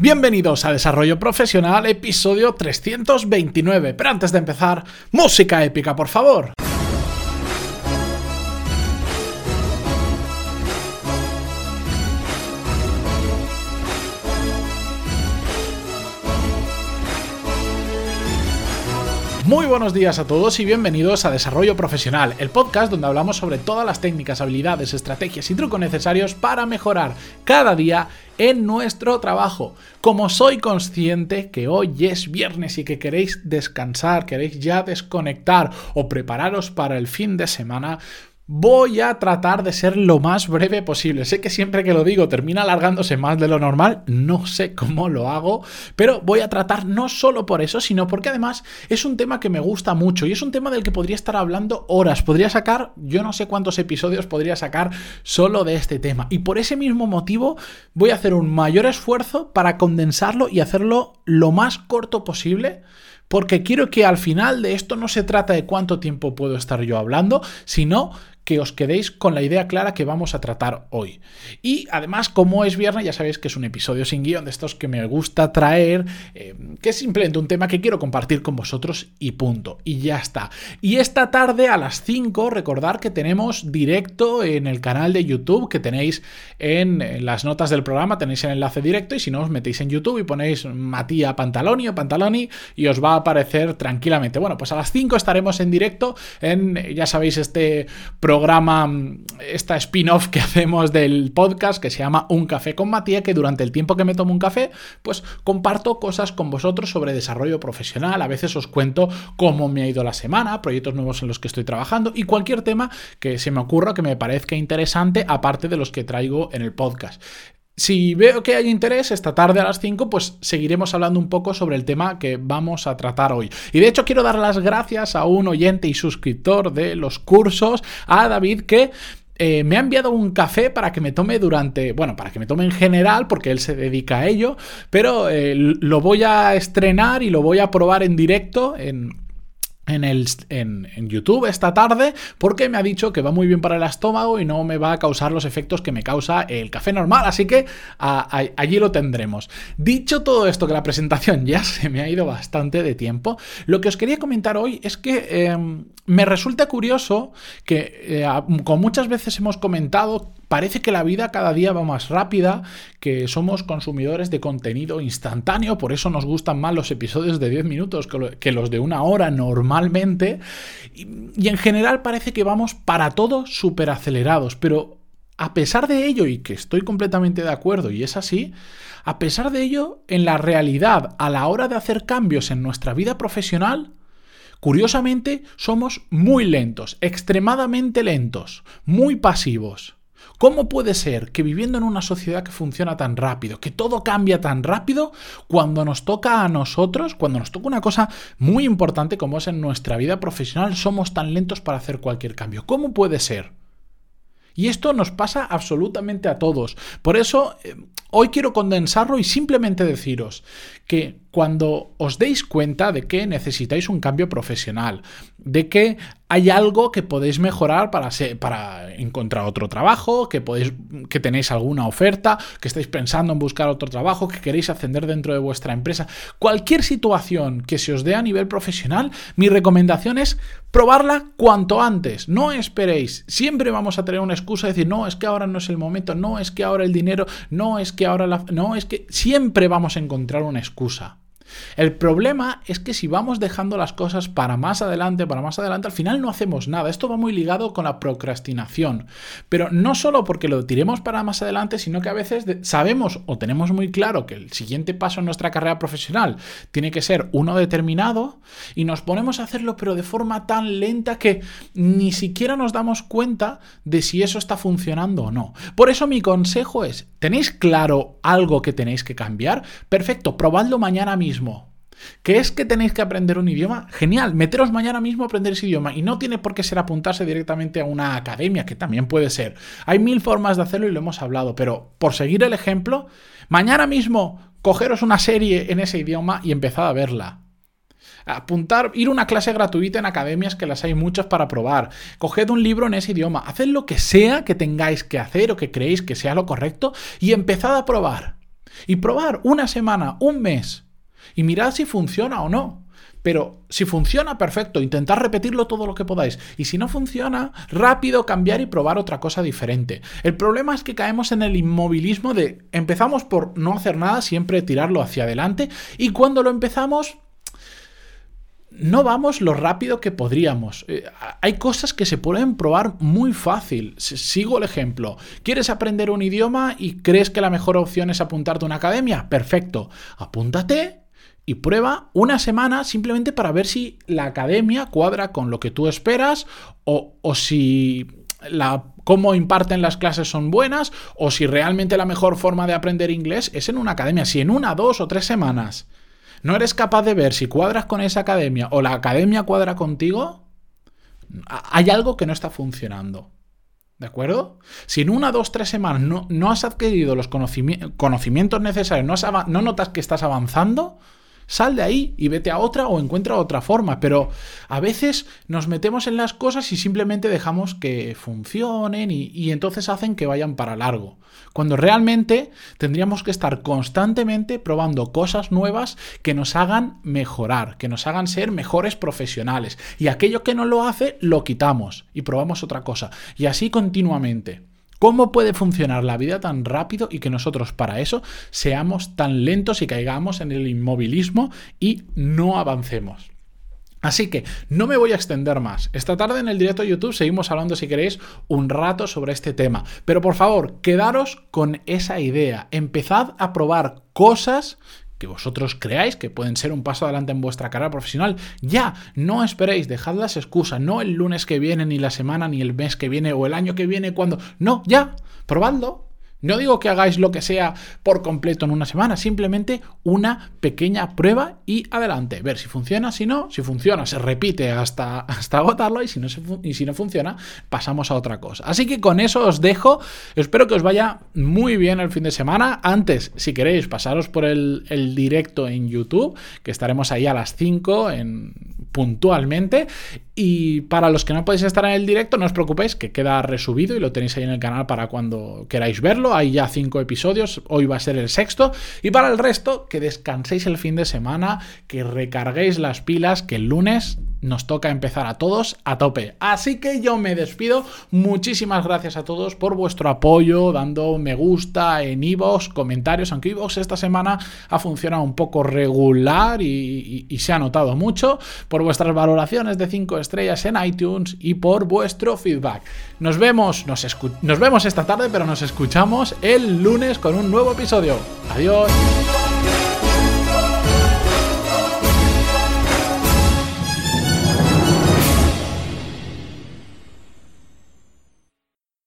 Bienvenidos a Desarrollo Profesional, episodio 329. Pero antes de empezar, música épica, por favor. Muy buenos días a todos y bienvenidos a Desarrollo Profesional, el podcast donde hablamos sobre todas las técnicas, habilidades, estrategias y trucos necesarios para mejorar cada día en nuestro trabajo. Como soy consciente que hoy es viernes y que queréis descansar, queréis ya desconectar o prepararos para el fin de semana, Voy a tratar de ser lo más breve posible. Sé que siempre que lo digo termina alargándose más de lo normal, no sé cómo lo hago, pero voy a tratar no solo por eso, sino porque además es un tema que me gusta mucho y es un tema del que podría estar hablando horas. Podría sacar, yo no sé cuántos episodios podría sacar solo de este tema. Y por ese mismo motivo voy a hacer un mayor esfuerzo para condensarlo y hacerlo lo más corto posible porque quiero que al final de esto no se trata de cuánto tiempo puedo estar yo hablando, sino que os quedéis con la idea clara que vamos a tratar hoy. Y además, como es viernes, ya sabéis que es un episodio sin guion de estos que me gusta traer, eh, que es simplemente un tema que quiero compartir con vosotros y punto. Y ya está. Y esta tarde a las 5, recordar que tenemos directo en el canal de YouTube que tenéis en, las notas del programa, tenéis el enlace directo y si no os metéis en YouTube y ponéis Matías Pantaloni o Pantaloni y os va a aparecer tranquilamente. Bueno, pues a las 5 estaremos en directo en, ya sabéis, este programa programa, mm, esta spin-off que hacemos del podcast que se llama Un café con Matías, que durante el tiempo que me tomo un café, pues comparto cosas con vosotros sobre desarrollo profesional, a veces os cuento cómo me ha ido la semana, proyectos nuevos en los que estoy trabajando y cualquier tema que se me ocurra que me parezca interesante aparte de los que traigo en el podcast. Si veo que hay interés, esta tarde a las 5, pues seguiremos hablando un poco sobre el tema que vamos a tratar hoy. Y de hecho quiero dar las gracias a un oyente y suscriptor de los cursos, a David, que eh, me ha enviado un café para que me tome durante, bueno, para que me tome en general, porque él se dedica a ello, pero eh, lo voy a estrenar y lo voy a probar en directo en, en, el, en, YouTube esta tarde porque me ha dicho que va muy bien para el estómago y no me va a causar los efectos que me causa el café normal, así que allí lo tendremos. Dicho todo esto, que la presentación ya se me ha ido bastante de tiempo, lo que os quería comentar hoy es que em, me resulta curioso que, eh, como muchas veces hemos comentado, Parece que la vida cada día va más rápida, que somos consumidores de contenido instantáneo, por eso nos gustan más los episodios de 10 minutos que los de una hora normalmente. Y, en general parece que vamos para todo súper acelerados, pero a pesar de ello, y que estoy completamente de acuerdo y es así, a pesar de ello, en la realidad, a la hora de hacer cambios en nuestra vida profesional, curiosamente somos muy lentos, extremadamente lentos, muy pasivos. ¿Cómo puede ser que viviendo en una sociedad que funciona tan rápido, que todo cambia tan rápido, cuando nos toca a nosotros, cuando nos toca una cosa muy importante como es en nuestra vida profesional, somos tan lentos para hacer cualquier cambio? ¿Cómo puede ser? Y esto nos pasa absolutamente a todos. Por eso, eh, hoy quiero condensarlo y simplemente deciros que cuando os deis cuenta de que necesitáis un cambio profesional, de que hay algo que podéis mejorar para, para encontrar otro trabajo, que, podéis, que tenéis alguna oferta, que estáis pensando en buscar otro trabajo, que queréis ascender dentro de vuestra empresa, cualquier situación que se os dé a nivel profesional, mi recomendación es probarla cuanto antes. No esperéis. Siempre vamos a tener una excusa de decir, no, es que ahora no es el momento, no es que ahora el dinero, no es que ahora la... No, es que siempre vamos a encontrar una excusa. El problema es que si vamos dejando las cosas para más adelante, para más adelante, al final no hacemos nada. Esto va muy ligado con la procrastinación. Pero no solo porque lo tiremos para más adelante, sino que a veces sabemos o tenemos muy claro que el siguiente paso en nuestra carrera profesional tiene que ser uno determinado y nos ponemos a hacerlo pero de forma tan lenta que ni siquiera nos damos cuenta de si eso está funcionando o no. Por eso mi consejo es, ¿tenéis claro algo que tenéis que cambiar? Perfecto, probadlo mañana mismo ¿Qué es que tenéis que aprender un idioma? Genial, meteros mañana mismo a aprender ese idioma y no tiene por qué ser apuntarse directamente a una academia, que también puede ser. Hay mil formas de hacerlo y lo hemos hablado, pero por seguir el ejemplo, mañana mismo cogeros una serie en ese idioma y empezad a verla. Apuntar, ir a una clase gratuita en academias que las hay muchas para probar. Coged un libro en ese idioma. Haced lo que sea que tengáis que hacer o que creéis que sea lo correcto y empezad a probar. Y probar una semana, un mes, y mirad si funciona o no. Pero si funciona, perfecto, intentar repetirlo todo lo que podáis. Y si no funciona, rápido cambiar y probar otra cosa diferente. El problema es que caemos en el inmovilismo de empezamos por no hacer nada, siempre tirarlo hacia adelante. Y cuando lo empezamos, no vamos lo rápido que podríamos. Eh, hay cosas que se pueden probar muy fácil. Sigo el ejemplo. ¿Quieres aprender un idioma y crees que la mejor opción es apuntarte a una academia? Perfecto. Apúntate y prueba una semana simplemente para ver si la academia cuadra con lo que tú esperas o, si la, cómo imparten las clases son buenas o si realmente la mejor forma de aprender inglés es en una academia. Si en una, dos o tres semanas no eres capaz de ver si cuadras con esa academia o la academia cuadra contigo, hay algo que no está funcionando. ¿De acuerdo? Si en una, dos, tres semanas no, no has adquirido los conocimientos necesarios, no, no notas que estás avanzando, Sal de ahí y vete a otra o encuentra otra forma. Pero a veces nos metemos en las cosas y simplemente dejamos que funcionen y, entonces hacen que vayan para largo. Cuando realmente tendríamos que estar constantemente probando cosas nuevas que nos hagan mejorar, que nos hagan ser mejores profesionales. Y aquello que no lo hace, lo quitamos y probamos otra cosa. Y así continuamente. ¿Cómo puede funcionar la vida tan rápido y que nosotros para eso seamos tan lentos y caigamos en el inmovilismo y no avancemos? Así que no me voy a extender más. Esta tarde en el directo de YouTube seguimos hablando, si queréis, un rato sobre este tema. Pero por favor, quedaros con esa idea. Empezad a probar cosas que vosotros creáis que pueden ser un paso adelante en vuestra carrera profesional. Ya, no esperéis, dejad las excusas, no el lunes que viene, ni la semana, ni el mes que viene, o el año que viene, cuando... No, ya, probadlo, no digo que hagáis lo que sea por completo en una semana, simplemente una pequeña prueba y adelante. Ver si funciona, si no, si funciona, se repite hasta, hasta agotarlo y si, no y si no funciona, pasamos a otra cosa. Así que con eso os dejo. Espero que os vaya muy bien el fin de semana. Antes, si queréis, pasaros por el, directo en YouTube, que estaremos ahí a las 5 en, puntualmente. Y para los que no podéis estar en el directo, no os preocupéis, que queda resubido y lo tenéis ahí en el canal para cuando queráis verlo. Hay ya cinco episodios, hoy va a ser el sexto. Y para el resto, que descanséis el fin de semana, que recarguéis las pilas, que el lunes nos toca empezar a todos a tope. Así que yo me despido. Muchísimas gracias a todos por vuestro apoyo, dando me gusta en iVoox, comentarios, aunque iVoox esta semana ha funcionado un poco regular y, se ha notado mucho, por vuestras valoraciones de 5 estrellas en iTunes y por vuestro feedback. Nos vemos, nos, nos vemos esta tarde, pero nos escuchamos el lunes con un nuevo episodio. Adiós.